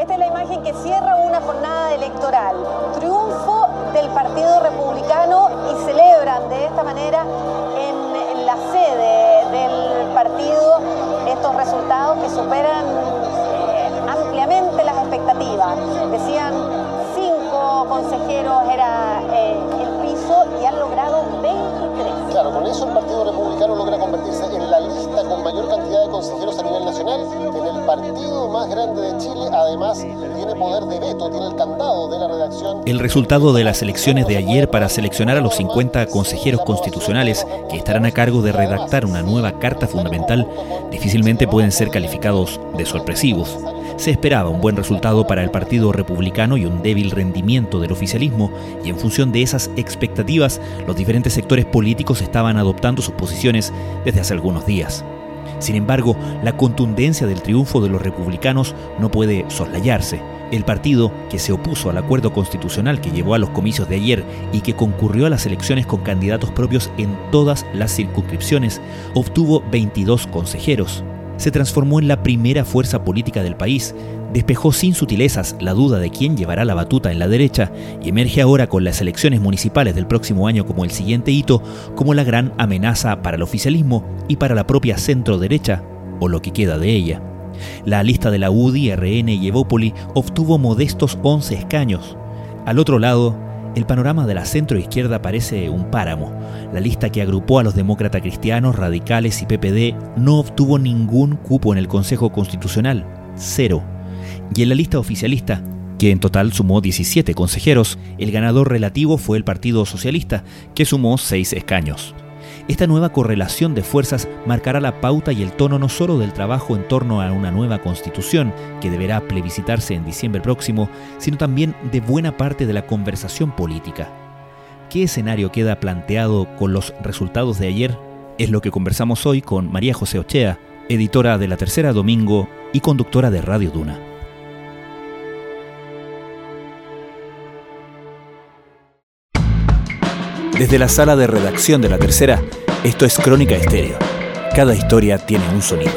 Esta es la imagen que cierra una jornada electoral. Triunfo del Partido Republicano y celebran de esta manera en, la sede del partido estos resultados que superan eh, ampliamente las expectativas. Decían cinco consejeros era 23. Claro, con eso el Partido Republicano logra convertirse en la lista con mayor cantidad de consejeros a nivel nacional, en el partido más grande de Chile, además tiene poder de veto, tiene el candado de la redacción. El resultado de las elecciones de ayer para seleccionar a los 50 consejeros constitucionales que estarán a cargo de redactar una nueva carta fundamental difícilmente pueden ser calificados de sorpresivos. Se esperaba un buen resultado para el Partido Republicano y un débil rendimiento del oficialismo, y en función de esas expectativas, los diferentes sectores políticos estaban adoptando sus posiciones desde hace algunos días. Sin embargo, la contundencia del triunfo de los republicanos no puede soslayarse. El partido, que se opuso al acuerdo constitucional que llevó a los comicios de ayer y que concurrió a las elecciones con candidatos propios en todas las circunscripciones, obtuvo 22 consejeros se transformó en la primera fuerza política del país, despejó sin sutilezas la duda de quién llevará la batuta en la derecha y emerge ahora con las elecciones municipales del próximo año como el siguiente hito, como la gran amenaza para el oficialismo y para la propia centro derecha, o lo que queda de ella. La lista de la UDI, RN y Evópoli obtuvo modestos 11 escaños. Al otro lado, el panorama de la centro-izquierda parece un páramo. La lista que agrupó a los demócratas cristianos, radicales y PPD no obtuvo ningún cupo en el Consejo Constitucional, cero. Y en la lista oficialista, que en total sumó 17 consejeros, el ganador relativo fue el Partido Socialista, que sumó 6 escaños. Esta nueva correlación de fuerzas marcará la pauta y el tono no solo del trabajo en torno a una nueva constitución, que deberá plebiscitarse en diciembre próximo, sino también de buena parte de la conversación política. ¿Qué escenario queda planteado con los resultados de ayer? Es lo que conversamos hoy con María José Ochea, editora de La Tercera Domingo y conductora de Radio Duna. Desde la sala de redacción de La Tercera, esto es Crónica Estéreo. Cada historia tiene un sonido.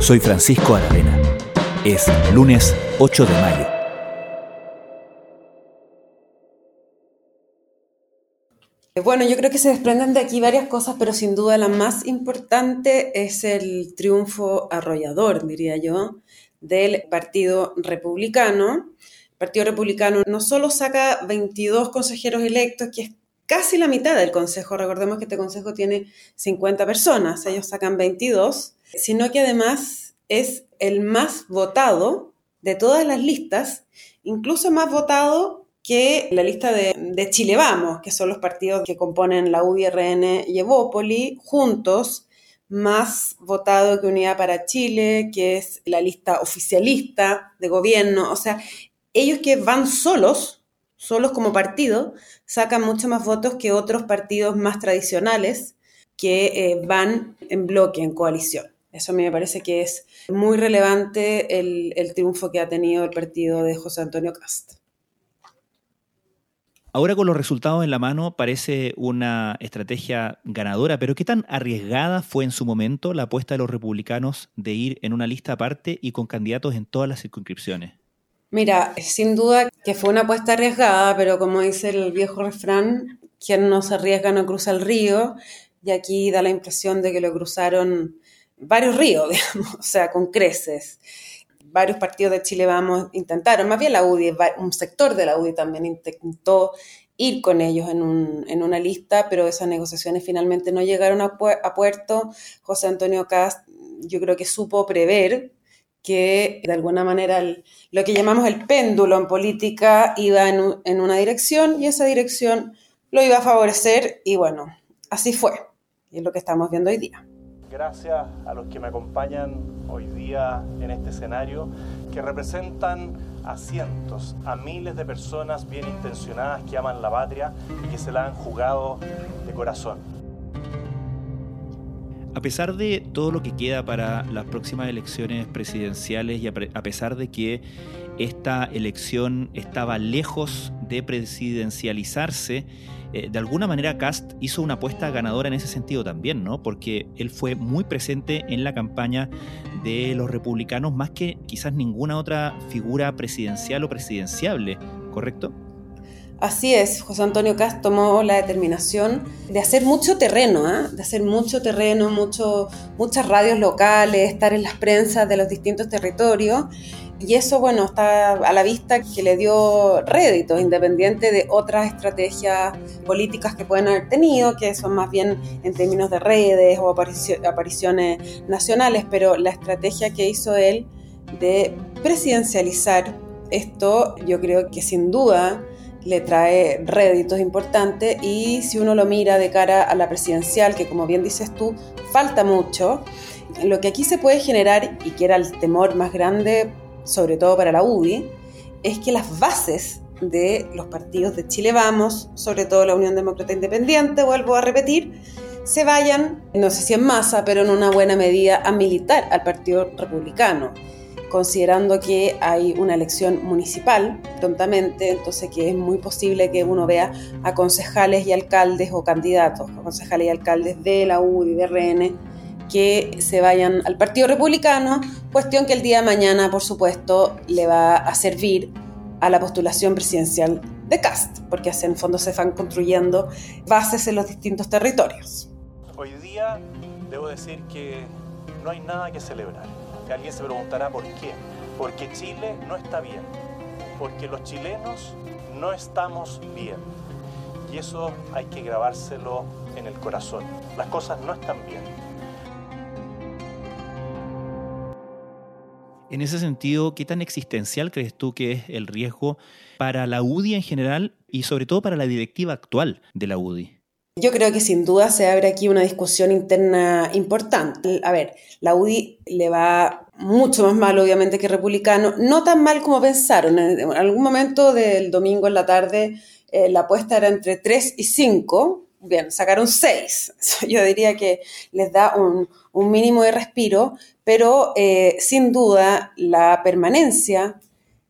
Soy Francisco Aravena. Es lunes 8 de mayo. Bueno, yo creo que se desprenden de aquí varias cosas, pero sin duda la más importante es el triunfo arrollador, diría yo, del Partido Republicano. El Partido Republicano no solo saca 22 consejeros electos, que es casi la mitad del consejo. Recordemos que este consejo tiene 50 personas, ellos sacan 22, sino que además es el más votado de todas las listas, incluso más votado que la lista de, Chile Vamos, que son los partidos que componen la UDRN y Evópoli, juntos, más votado que Unidad para Chile, que es la lista oficialista de gobierno. O sea, ellos que van solos, solos como partido, sacan mucho más votos que otros partidos más tradicionales que eh, van en bloque, en coalición. Eso a mí me parece que es muy relevante el, el triunfo que ha tenido el partido de José Antonio Cast. Ahora con los resultados en la mano parece una estrategia ganadora, pero ¿qué tan arriesgada fue en su momento la apuesta de los republicanos de ir en una lista aparte y con candidatos en todas las circunscripciones? Mira, sin duda que fue una apuesta arriesgada, pero como dice el viejo refrán, quien no se arriesga no cruza el río, y aquí da la impresión de que lo cruzaron varios ríos, digamos, o sea, con creces. Varios partidos de Chile Vamos intentaron, más bien la UDI, un sector de la UDI también intentó ir con ellos en, una lista, pero esas negociaciones finalmente no llegaron a, a puerto. José Antonio Cast yo creo que supo prever que de alguna manera lo que llamamos el péndulo en política iba en, una dirección y esa dirección lo iba a favorecer y bueno, así fue. Y es lo que estamos viendo hoy día. Gracias a los que me acompañan hoy día en este escenario, que representan a cientos, a miles de personas bien intencionadas que aman la patria y que se la han jugado de corazón A pesar de todo lo que queda para las próximas elecciones presidenciales y a pesar de que esta elección estaba lejos de presidencializarse, eh, de alguna manera Cast hizo una apuesta ganadora en ese sentido también, ¿no? Porque él fue muy presente en la campaña de los republicanos más que quizás ninguna otra figura presidencial o presidenciable, ¿correcto? Así es, José Antonio Cast tomó la determinación de hacer mucho terreno, ¿eh? de hacer mucho terreno, mucho, muchas radios locales, estar en las prensas de los distintos territorios. Y eso, bueno, está a la vista que le dio rédito, independiente de otras estrategias políticas que pueden haber tenido, que son más bien en términos de redes o apariciones nacionales, pero la estrategia que hizo él de presidencializar esto, yo creo que sin duda le trae réditos importantes y si uno lo mira de cara a la presidencial, que como bien dices tú, falta mucho, lo que aquí se puede generar, y que era el temor más grande, sobre todo para la UDI, es que las bases de los partidos de Chile Vamos, sobre todo la Unión Demócrata Independiente, vuelvo a repetir, se vayan, no sé si en masa, pero en una buena medida a militar al Partido Republicano considerando que hay una elección municipal prontamente, entonces que es muy posible que uno vea a concejales y alcaldes o candidatos, a concejales y alcaldes de la UDI, de RN, que se vayan al Partido Republicano, cuestión que el día de mañana, por supuesto, le va a servir a la postulación presidencial de Cast, porque en fondo se van construyendo bases en los distintos territorios. Hoy día debo decir que no hay nada que celebrar Alguien se preguntará por qué. Porque Chile no está bien. Porque los chilenos no estamos bien. Y eso hay que grabárselo en el corazón. Las cosas no están bien. En ese sentido, ¿qué tan existencial crees tú que es el riesgo para la UDI en general y sobre todo para la directiva actual de la UDI? Yo creo que sin duda se abre aquí una discusión interna importante. A ver, la UDI le va mucho más mal, obviamente, que republicano. No tan mal como pensaron. En algún momento del domingo en la tarde, eh, la apuesta era entre 3 y 5. Bien, sacaron 6. Yo diría que les da un, mínimo de respiro, pero eh, sin duda la permanencia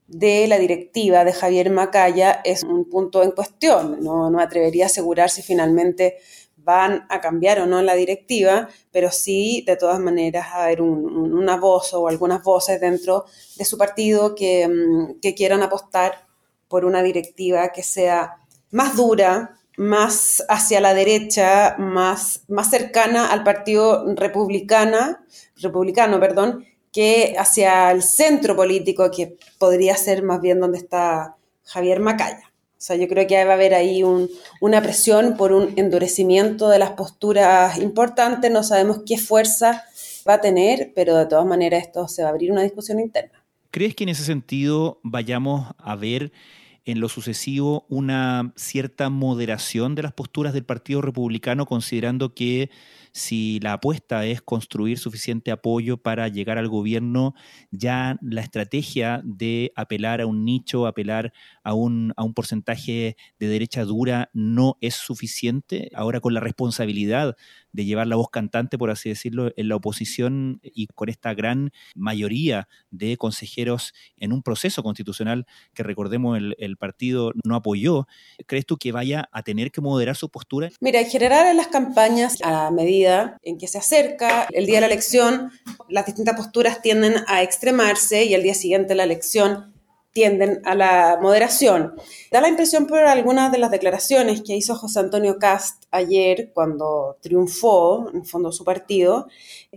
de la directiva de Javier Macaya es un punto en cuestión. No, no atrevería a asegurar si finalmente van a cambiar o no la directiva, pero sí, de todas maneras, a haber una voz o algunas voces dentro de su partido que, mm, que quieran apostar por una directiva que sea más dura, más hacia la derecha, más, más cercana al partido republicana, republicano, perdón, que hacia el centro político, que podría ser más bien donde está Javier Macaya. O sea, yo creo que va a haber ahí una presión por un endurecimiento de las posturas importantes. No sabemos qué fuerza va a tener, pero de todas maneras esto se va a abrir una discusión interna. ¿Crees que en ese sentido vayamos a ver en lo sucesivo una cierta moderación de las posturas del Partido Republicano, considerando que si la apuesta es construir suficiente apoyo para llegar al gobierno, ya la estrategia de apelar a un nicho, apelar a un, a un porcentaje de derecha dura no es suficiente. Ahora con la responsabilidad de llevar la voz cantante, por así decirlo, en la oposición y con esta gran mayoría de consejeros en un proceso constitucional que recordemos el, el partido no apoyó, ¿crees tú que vaya a tener que moderar su postura? Mira, en general en las campañas, a medida en que se acerca el día de la elección, las distintas posturas tienden a extremarse y al día siguiente la elección tienden a la moderación. Da la impresión por algunas de las declaraciones que hizo José Antonio Cast ayer cuando triunfó, en fondo, su partido,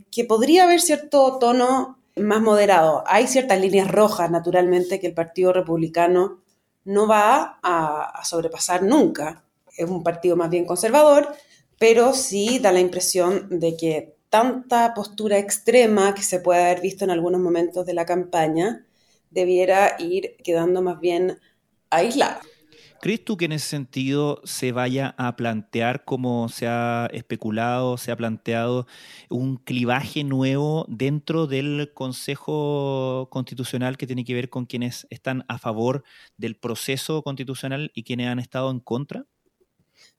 que podría haber cierto tono más moderado. Hay ciertas líneas rojas, naturalmente, que el Partido Republicano no va a, sobrepasar nunca. Es un partido más bien conservador, pero sí da la impresión de que tanta postura extrema que se puede haber visto en algunos momentos de la campaña, debiera ir quedando más bien aislada. ¿Crees tú que en ese sentido se vaya a plantear, como se ha especulado, se ha planteado, un clivaje nuevo dentro del Consejo Constitucional que tiene que ver con quienes están a favor del proceso constitucional y quienes han estado en contra?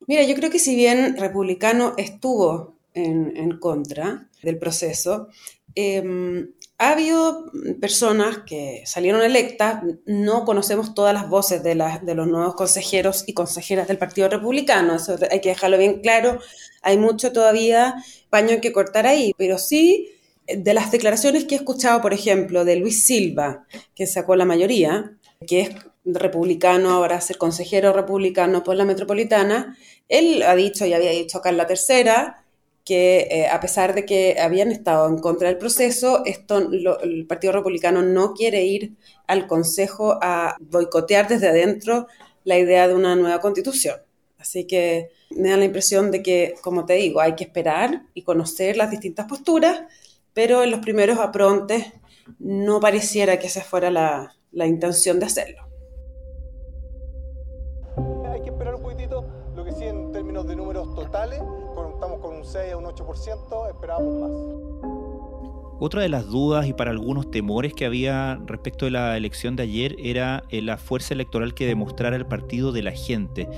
Mira, yo creo que si bien republicano estuvo en, contra del proceso. Em, ha habido personas que salieron electas, no conocemos todas las voces de, de, los nuevos consejeros y consejeras del Partido Republicano, eso hay que dejarlo bien claro, hay mucho todavía paño que cortar ahí, pero sí de las declaraciones que he escuchado, por ejemplo, de Luis Silva, que sacó la mayoría, que es republicano, ahora a ser consejero republicano por la metropolitana, él ha dicho y había dicho acá en la tercera que eh, a pesar de que habían estado en contra del proceso, esto, el Partido Republicano no quiere ir al Consejo a boicotear desde adentro la idea de una nueva constitución. Así que me da la impresión de que, como te digo, hay que esperar y conocer las distintas posturas, pero en los primeros aprontes no pareciera que esa fuera la, la intención de hacerlo. Hay que esperar un poquitito, lo que sí en términos de números totales, estamos con un 6 a un 8%, esperábamos más. Otra de las dudas y para algunos temores que había respecto de la elección de ayer era eh, la fuerza electoral que demostrara el partido de la gente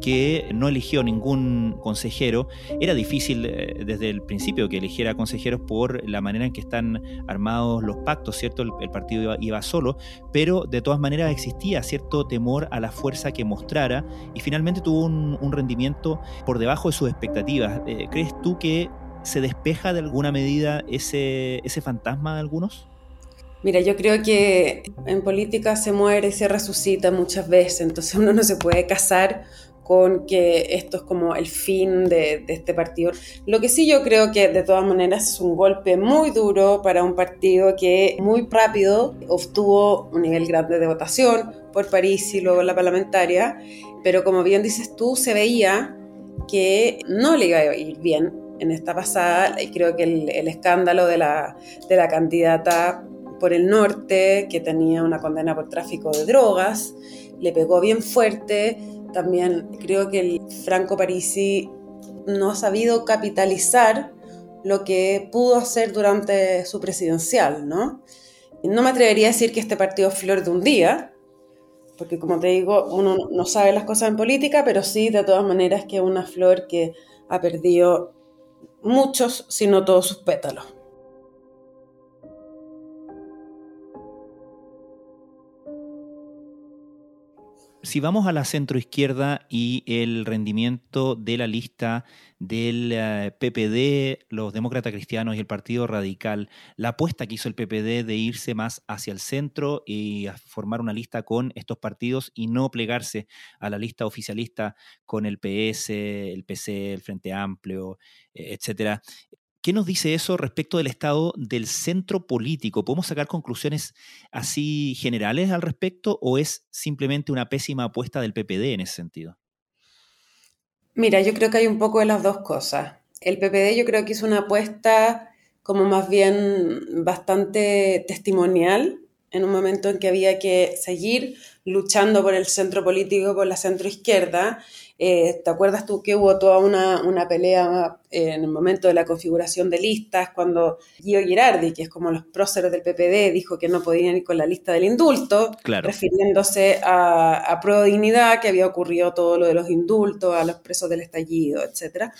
que no eligió ningún consejero. Era difícil eh, desde el principio que eligiera consejeros por la manera en que están armados los pactos, ¿cierto? El, partido iba, solo, pero de todas maneras existía cierto temor a la fuerza que mostrara y finalmente tuvo un, rendimiento por debajo de sus expectativas. Eh, ¿Crees tú que se despeja de alguna medida ese, ese fantasma de algunos? Mira, yo creo que en política se muere se resucita muchas veces, entonces uno no se puede casar con que esto es como el fin de, este partido. Lo que sí yo creo que de todas maneras es un golpe muy duro para un partido que muy rápido obtuvo un nivel grande de votación por París y luego la parlamentaria, pero como bien dices tú, se veía que no le iba a ir bien en esta pasada. Y creo que el, el escándalo de la, de la candidata por el norte, que tenía una condena por tráfico de drogas, le pegó bien fuerte también creo que el Franco Parisi no ha sabido capitalizar lo que pudo hacer durante su presidencial, ¿no? No me atrevería a decir que este partido es flor de un día, porque como te digo, uno no sabe las cosas en política, pero sí de todas maneras que es una flor que ha perdido muchos, si no todos sus pétalos. Si vamos a la centroizquierda y el rendimiento de la lista del PPD, eh, los demócratas cristianos y el Partido Radical, la apuesta que hizo el PPD de irse más hacia el centro y a formar una lista con estos partidos y no plegarse a la lista oficialista con el PS, el PC, el Frente Amplio, eh, etcétera. ¿Qué nos dice eso respecto del estado del centro político? ¿Podemos sacar conclusiones así generales al respecto o es simplemente una pésima apuesta del PPD en ese sentido? Mira, yo creo que hay un poco de las dos cosas. El PPD yo creo que hizo una apuesta como más bien bastante testimonial en un momento en que había que seguir luchando por el centro político, por la centro izquierda, eh, ¿Te acuerdas tú que hubo toda una, una, pelea en el momento de la configuración de listas cuando Guido Girardi, que es como los próceres del PPD, dijo que no podían ir con la lista del indulto, refiriéndose a, a Pro Dignidad, que había ocurrido todo lo de los indultos, a los presos del estallido, etcétera?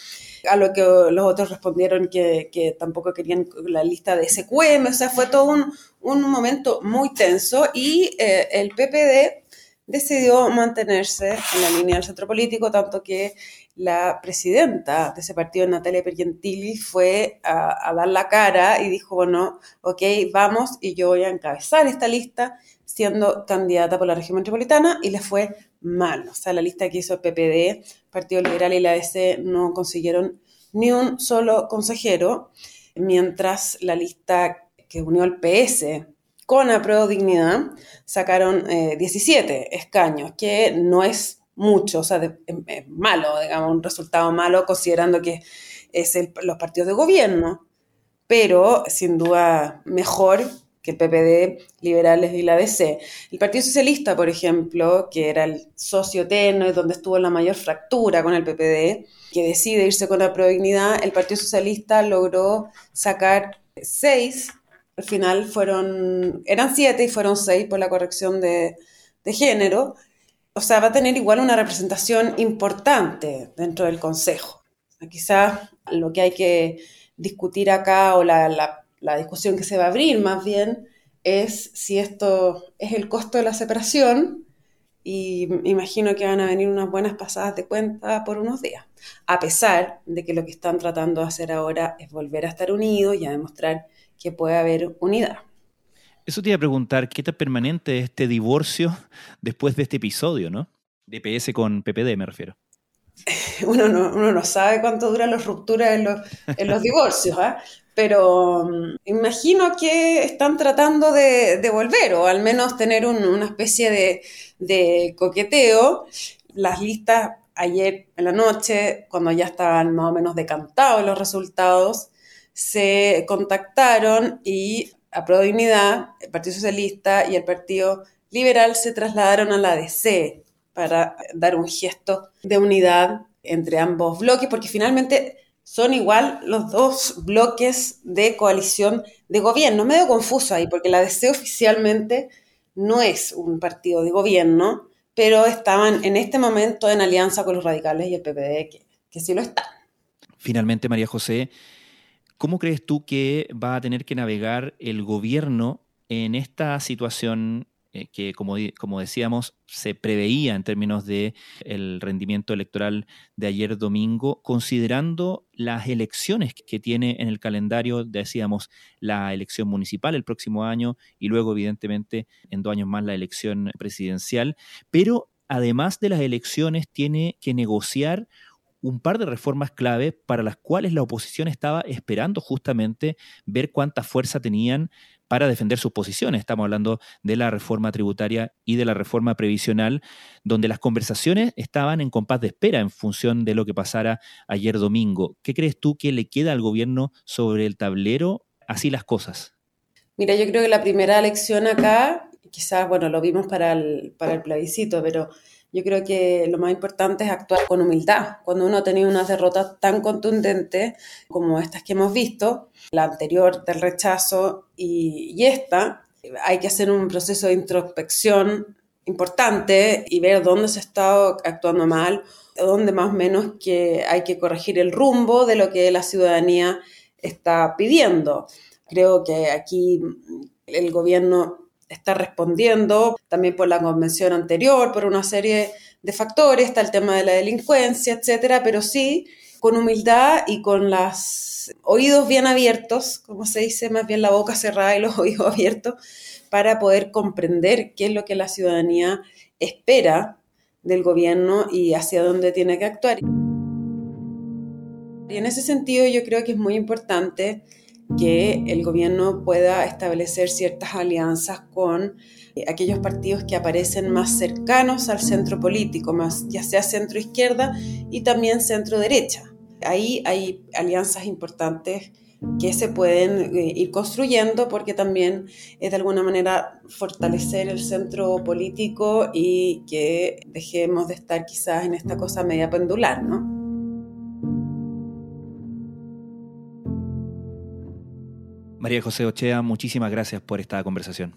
A lo que los otros respondieron que, que tampoco querían la lista de SQM, o sea, fue todo un, un momento muy tenso y eh, el PPD decidió mantenerse en la línea del centro político, tanto que la presidenta de ese partido, Natalia Pergentili, fue a, dar la cara y dijo, bueno, ok, vamos y yo voy a encabezar esta lista siendo candidata por la región metropolitana y le fue mal. O sea, la lista que hizo el PPD, Partido Liberal y la ADC no consiguieron ni un solo consejero, mientras la lista que unió el PS con Apruebo Dignidad sacaron 17 eh, escaños, que no es mucho, o sea, es malo, digamos, un resultado malo considerando que es los partidos de gobierno, pero sin duda mejor que el PPD, Liberales y la DC. El Partido Socialista, por ejemplo, que era el socio tenue, donde estuvo la mayor fractura con el PPD, que decide irse con la Dignidad, el Partido Socialista logró sacar seis al final fueron, eran siete y fueron seis por la corrección de, género. O sea, va a tener igual una representación importante dentro del Consejo. Quizás lo que hay que discutir acá o la, la discusión que se va a abrir más bien es si esto es el costo de la separación y imagino que van a venir unas buenas pasadas de cuenta por unos días, a pesar de que lo que están tratando de hacer ahora es volver a estar unidos y a demostrar que puede haber unidad. Eso te iba a preguntar, ¿qué tan permanente es este divorcio después de este episodio, no? DPS con PPD me refiero. Uno no, uno no sabe cuánto duran las rupturas en los, en los divorcios, ¿eh? Pero mm, imagino que están tratando de, volver o al menos tener una especie de, coqueteo. Las listas ayer en la noche, cuando ya estaban más o menos decantados los resultados, se contactaron y a Pro Dignidad, el Partido Socialista y el Partido Liberal se trasladaron a la DC para dar un gesto de unidad entre ambos bloques, porque finalmente son igual los dos bloques de coalición de gobierno. Medio confuso ahí, porque la DC oficialmente no es un partido de gobierno, pero estaban en este momento en alianza con los radicales y el PPD, que, que sí lo están. Finalmente, María José, ¿cómo crees tú que va a tener que navegar el gobierno en esta situación eh, que como, como, decíamos se preveía en términos de el rendimiento electoral de ayer domingo, considerando las elecciones que tiene en el calendario, decíamos, la elección municipal el próximo año y luego evidentemente en dos años más la elección presidencial, pero además de las elecciones tiene que negociar un par de reformas clave para las cuales la oposición estaba esperando justamente ver cuánta fuerza tenían para defender sus posiciones. Estamos hablando de la reforma tributaria y de la reforma previsional, donde las conversaciones estaban en compás de espera en función de lo que pasara ayer domingo. ¿Qué crees tú que le queda al gobierno sobre el tablero? Así las cosas. Mira, yo creo que la primera elección acá, quizás, bueno, lo vimos para el, para el plebiscito, pero yo creo que lo más importante es actuar con humildad. Cuando uno ha tenido unas derrotas tan contundentes como estas que hemos visto, la anterior del rechazo y, esta, hay que hacer un proceso de introspección importante y ver dónde se ha estado actuando mal, dónde más o menos que hay que corregir el rumbo de lo que la ciudadanía está pidiendo. Creo que aquí el gobierno está respondiendo también por la convención anterior, por una serie de factores, está el tema de la delincuencia, etcétera, pero sí con humildad y con los oídos bien abiertos, como se dice, más bien la boca cerrada y los oídos abiertos, para poder comprender qué es lo que la ciudadanía espera del gobierno y hacia dónde tiene que actuar. Y en ese sentido yo creo que es muy importante que el gobierno pueda establecer ciertas alianzas con eh, aquellos partidos que aparecen más cercanos al centro político, más, ya sea centro izquierda y también centro derecha. Ahí hay alianzas importantes que se pueden eh, ir construyendo porque también es de alguna manera fortalecer el centro político y que dejemos de estar quizás en esta cosa media pendular, ¿no? María José Ochea, muchísimas gracias por esta conversación.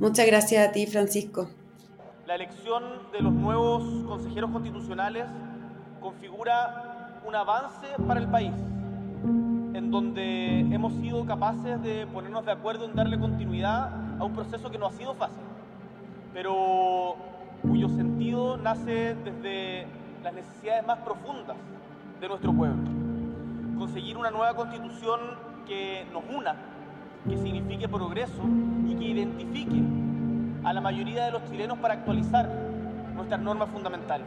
Muchas gracias a ti, Francisco. La elección de los nuevos consejeros constitucionales configura un avance para el país, en donde hemos sido capaces de ponernos de acuerdo en darle continuidad a un proceso que no ha sido fácil, pero cuyo sentido nace desde las necesidades más profundas de nuestro pueblo. Conseguir una nueva constitución que nos una, que signifique progreso y que identifique a la mayoría de los chilenos para actualizar nuestras normas fundamentales.